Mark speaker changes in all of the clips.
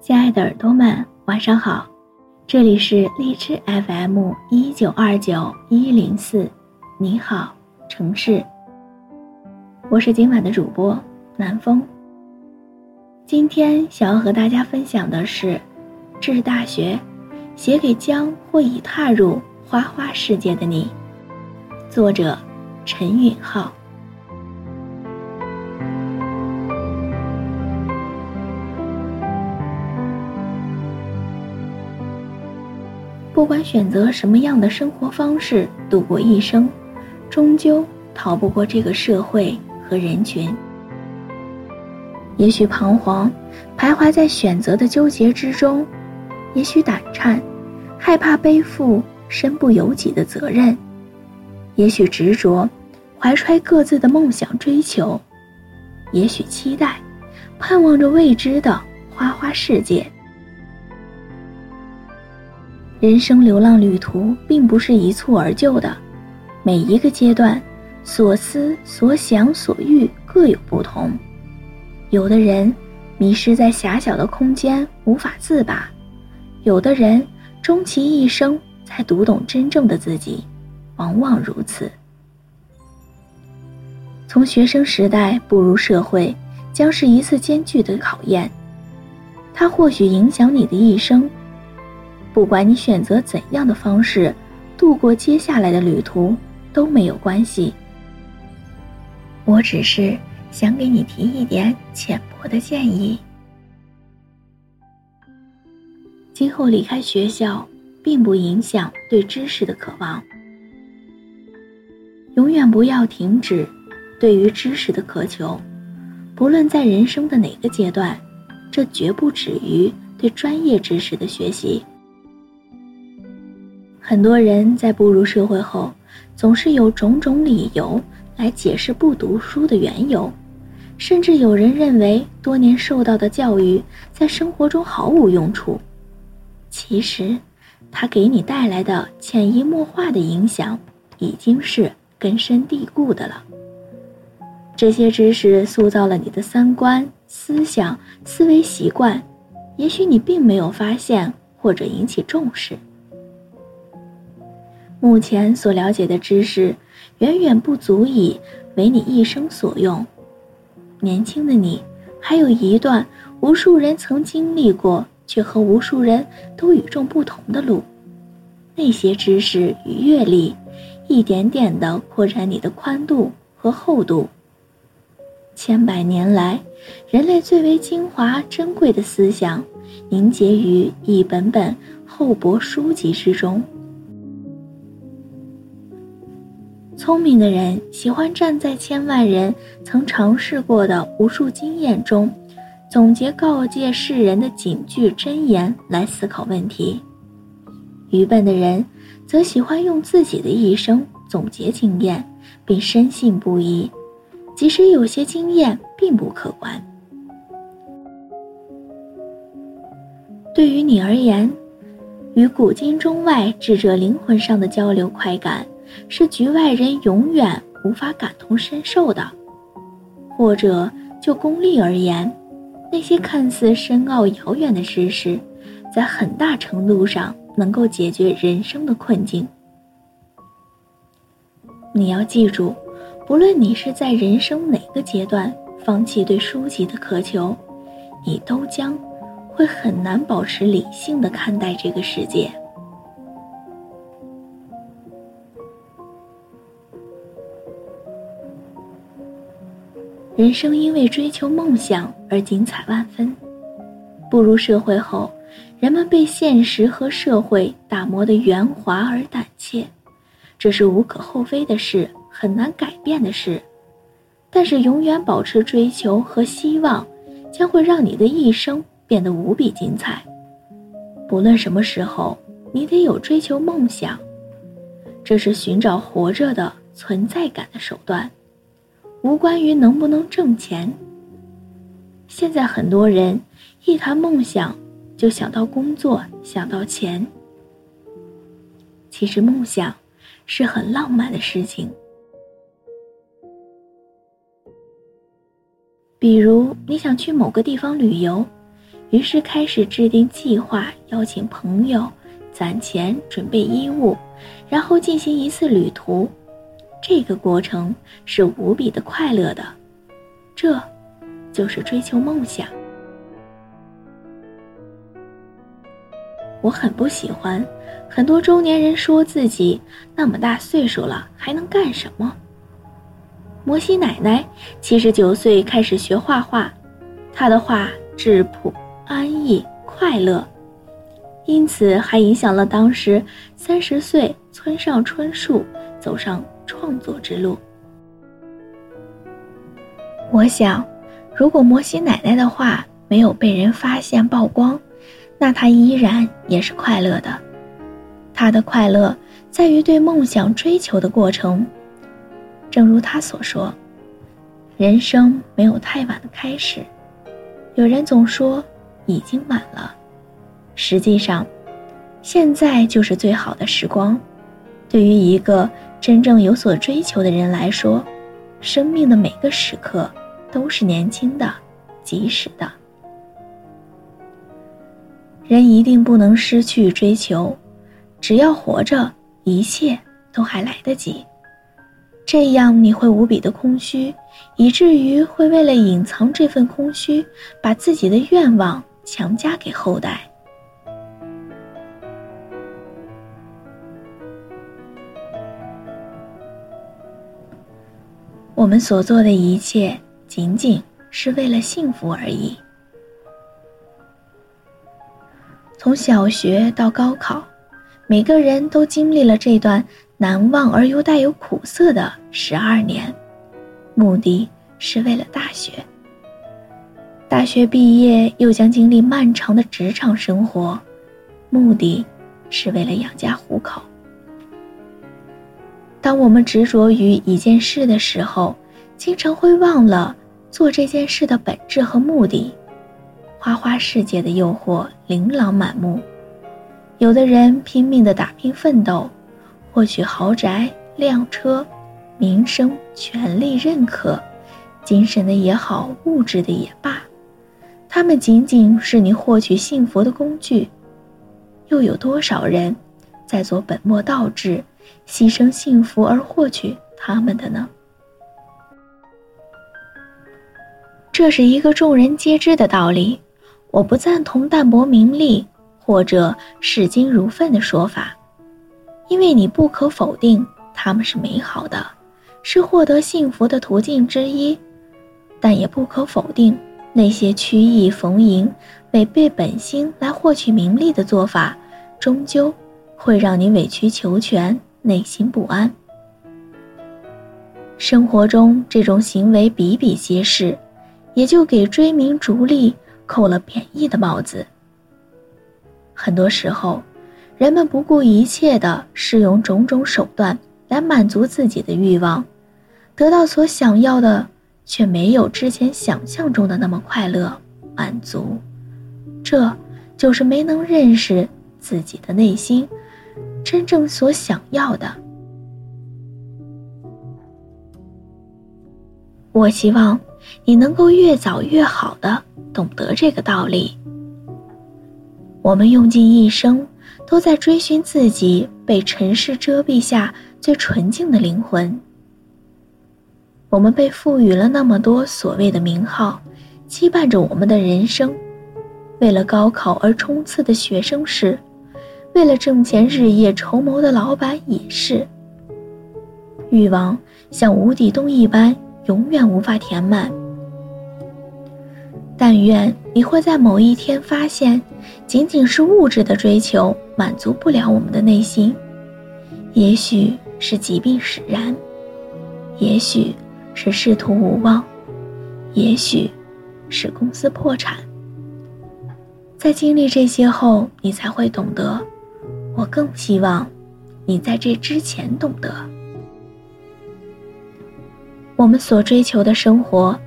Speaker 1: 亲爱的耳朵们，晚上好，这里是荔枝 FM 一九二九一零四，你好，城市。我是今晚的主播南风。今天想要和大家分享的是《致大学》，写给将或已踏入花花世界的你，作者陈允浩。不管选择什么样的生活方式度过一生，终究逃不过这个社会和人群。也许彷徨，徘徊在选择的纠结之中；也许胆颤，害怕背负身不由己的责任；也许执着，怀揣各自的梦想追求；也许期待，盼望着未知的花花世界。人生流浪旅途并不是一蹴而就的，每一个阶段，所思所想所欲各有不同。有的人迷失在狭小的空间无法自拔，有的人终其一生才读懂真正的自己，往往如此。从学生时代步入社会，将是一次艰巨的考验，它或许影响你的一生。不管你选择怎样的方式度过接下来的旅途都没有关系。我只是想给你提一点浅薄的建议。今后离开学校，并不影响对知识的渴望。永远不要停止对于知识的渴求，不论在人生的哪个阶段，这绝不止于对专业知识的学习。很多人在步入社会后，总是有种种理由来解释不读书的缘由，甚至有人认为多年受到的教育在生活中毫无用处。其实，它给你带来的潜移默化的影响已经是根深蒂固的了。这些知识塑造了你的三观、思想、思维习惯，也许你并没有发现或者引起重视。目前所了解的知识，远远不足以为你一生所用。年轻的你，还有一段无数人曾经历过，却和无数人都与众不同的路。那些知识与阅历，一点点地扩展你的宽度和厚度。千百年来，人类最为精华珍贵的思想，凝结于一本本厚薄书籍之中。聪明的人喜欢站在千万人曾尝试过的无数经验中，总结告诫世人的警句箴言来思考问题；愚笨的人则喜欢用自己的一生总结经验，并深信不疑，即使有些经验并不客观。对于你而言，与古今中外智者灵魂上的交流快感。是局外人永远无法感同身受的，或者就功利而言，那些看似深奥遥远的知识，在很大程度上能够解决人生的困境。你要记住，不论你是在人生哪个阶段放弃对书籍的渴求，你都将会很难保持理性的看待这个世界。人生因为追求梦想而精彩万分。步入社会后，人们被现实和社会打磨得圆滑而胆怯，这是无可厚非的事，很难改变的事。但是，永远保持追求和希望，将会让你的一生变得无比精彩。不论什么时候，你得有追求梦想，这是寻找活着的存在感的手段，无关于能不能挣钱。现在很多人一谈梦想，就想到工作，想到钱。其实梦想是很浪漫的事情。比如你想去某个地方旅游，于是开始制定计划，邀请朋友，攒钱，准备衣物，然后进行一次旅途。这个过程是无比的快乐的，这。就是追求梦想。我很不喜欢很多中年人说自己那么大岁数了还能干什么。摩西奶奶七十九岁开始学画画，她的画质朴、安逸、快乐，因此还影响了当时三十岁村上春树走上创作之路。我想。如果摩西奶奶的话没有被人发现曝光，那她依然也是快乐的。她的快乐在于对梦想追求的过程。正如她所说：“人生没有太晚的开始。”有人总说已经晚了，实际上，现在就是最好的时光。对于一个真正有所追求的人来说，生命的每个时刻。都是年轻的，及时的。人一定不能失去追求，只要活着，一切都还来得及。这样你会无比的空虚，以至于会为了隐藏这份空虚，把自己的愿望强加给后代。我们所做的一切。仅仅是为了幸福而已。从小学到高考，每个人都经历了这段难忘而又带有苦涩的十二年，目的是为了大学。大学毕业又将经历漫长的职场生活，目的是为了养家糊口。当我们执着于一件事的时候，经常会忘了。做这件事的本质和目的，花花世界的诱惑琳琅满目。有的人拼命的打拼奋斗，获取豪宅、靓车、名声、权力、认可，精神的也好，物质的也罢，他们仅仅是你获取幸福的工具。又有多少人，在做本末倒置，牺牲幸福而获取他们的呢？这是一个众人皆知的道理，我不赞同淡泊名利或者视金如粪的说法，因为你不可否定他们是美好的，是获得幸福的途径之一，但也不可否定那些曲意逢迎、违背本心来获取名利的做法，终究会让你委曲求全，内心不安。生活中这种行为比比皆是。也就给追名逐利扣了贬义的帽子。很多时候，人们不顾一切地使用种种手段来满足自己的欲望，得到所想要的，却没有之前想象中的那么快乐满足。这就是没能认识自己的内心，真正所想要的。我希望。你能够越早越好的懂得这个道理。我们用尽一生，都在追寻自己被尘世遮蔽下最纯净的灵魂。我们被赋予了那么多所谓的名号，羁绊着我们的人生。为了高考而冲刺的学生是，为了挣钱日夜筹谋的老板也是。欲望像无底洞一般。永远无法填满。但愿你会在某一天发现，仅仅是物质的追求满足不了我们的内心，也许是疾病使然，也许是仕途无望，也许是公司破产。在经历这些后，你才会懂得。我更希望你在这之前懂得，我们所追求的生活，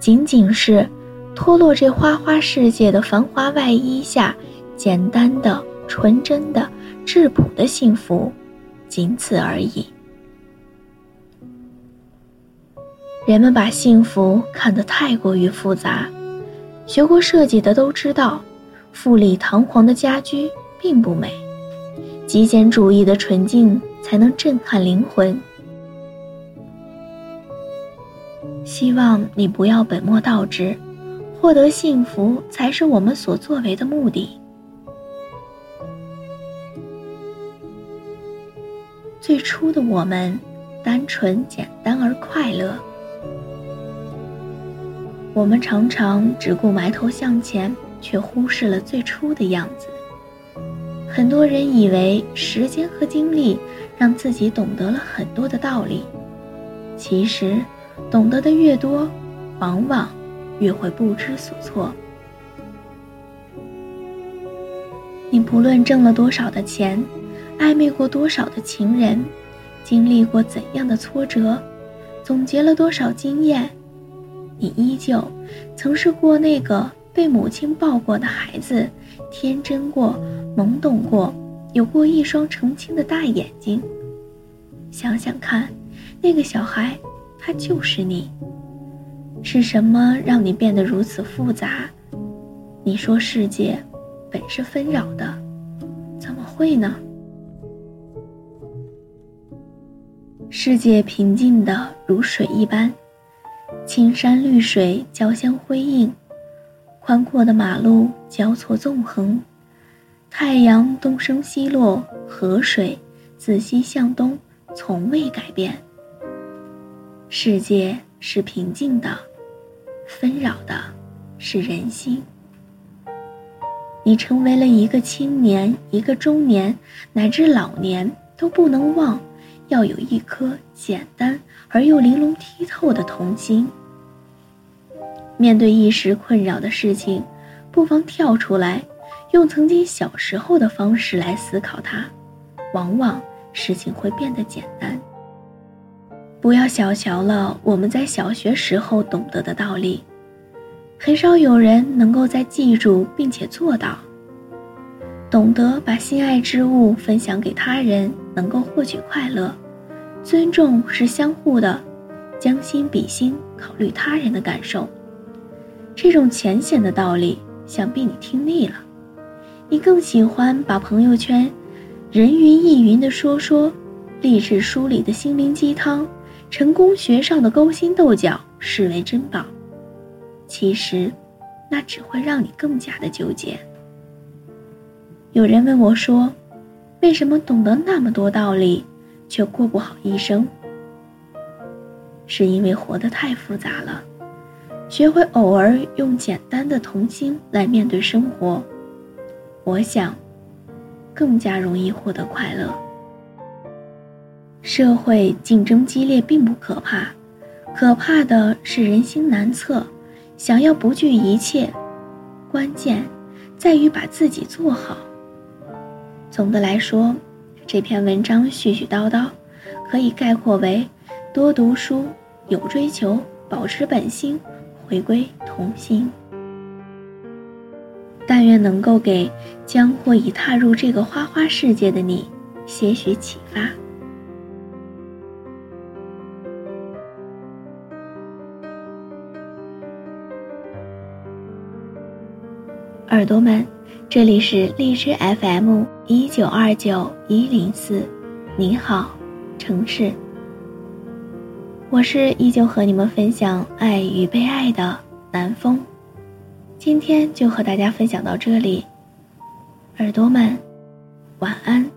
Speaker 1: 仅仅是。脱落这花花世界的繁华外衣下，简单的、纯真的、质朴的幸福，仅此而已。人们把幸福看得太过于复杂，学过设计的都知道，富丽堂皇的家居并不美，极简主义的纯净才能震撼灵魂。希望你不要本末倒置。获得幸福才是我们所作为的目的。最初的我们，单纯、简单而快乐。我们常常只顾埋头向前，却忽视了最初的样子。很多人以为时间和精力让自己懂得了很多的道理，其实，懂得的越多，往往。越会不知所措。你不论挣了多少的钱，暧昧过多少的情人，经历过怎样的挫折，总结了多少经验，你依旧曾是过那个被母亲抱过的孩子，天真过，懵懂过，有过一双澄清的大眼睛。想想看，那个小孩，他就是你。是什么让你变得如此复杂？你说世界本是纷扰的，怎么会呢？世界平静的如水一般，青山绿水交相辉映，宽阔的马路交错纵横，太阳东升西落，河水自西向东，从未改变。世界是平静的。纷扰的，是人心。你成为了一个青年，一个中年，乃至老年，都不能忘，要有一颗简单而又玲珑剔透的童心。面对一时困扰的事情，不妨跳出来，用曾经小时候的方式来思考它，往往事情会变得简单。不要小瞧了我们在小学时候懂得的道理，很少有人能够在记住并且做到。懂得把心爱之物分享给他人，能够获取快乐；尊重是相互的，将心比心，考虑他人的感受。这种浅显的道理，想必你听腻了，你更喜欢把朋友圈人云亦云的说说，励志书里的心灵鸡汤。成功学上的勾心斗角视为珍宝，其实，那只会让你更加的纠结。有人问我说：“为什么懂得那么多道理，却过不好一生？”是因为活得太复杂了，学会偶尔用简单的童心来面对生活，我想，更加容易获得快乐。社会竞争激烈并不可怕，可怕的是人心难测。想要不惧一切，关键在于把自己做好。总的来说，这篇文章絮絮叨叨，可以概括为：多读书，有追求，保持本心，回归童心。但愿能够给将或已踏入这个花花世界的你些许启发。耳朵们，这里是荔枝 FM 一九二九一零四，你好，城市。我是依旧和你们分享爱与被爱的南风，今天就和大家分享到这里，耳朵们，晚安。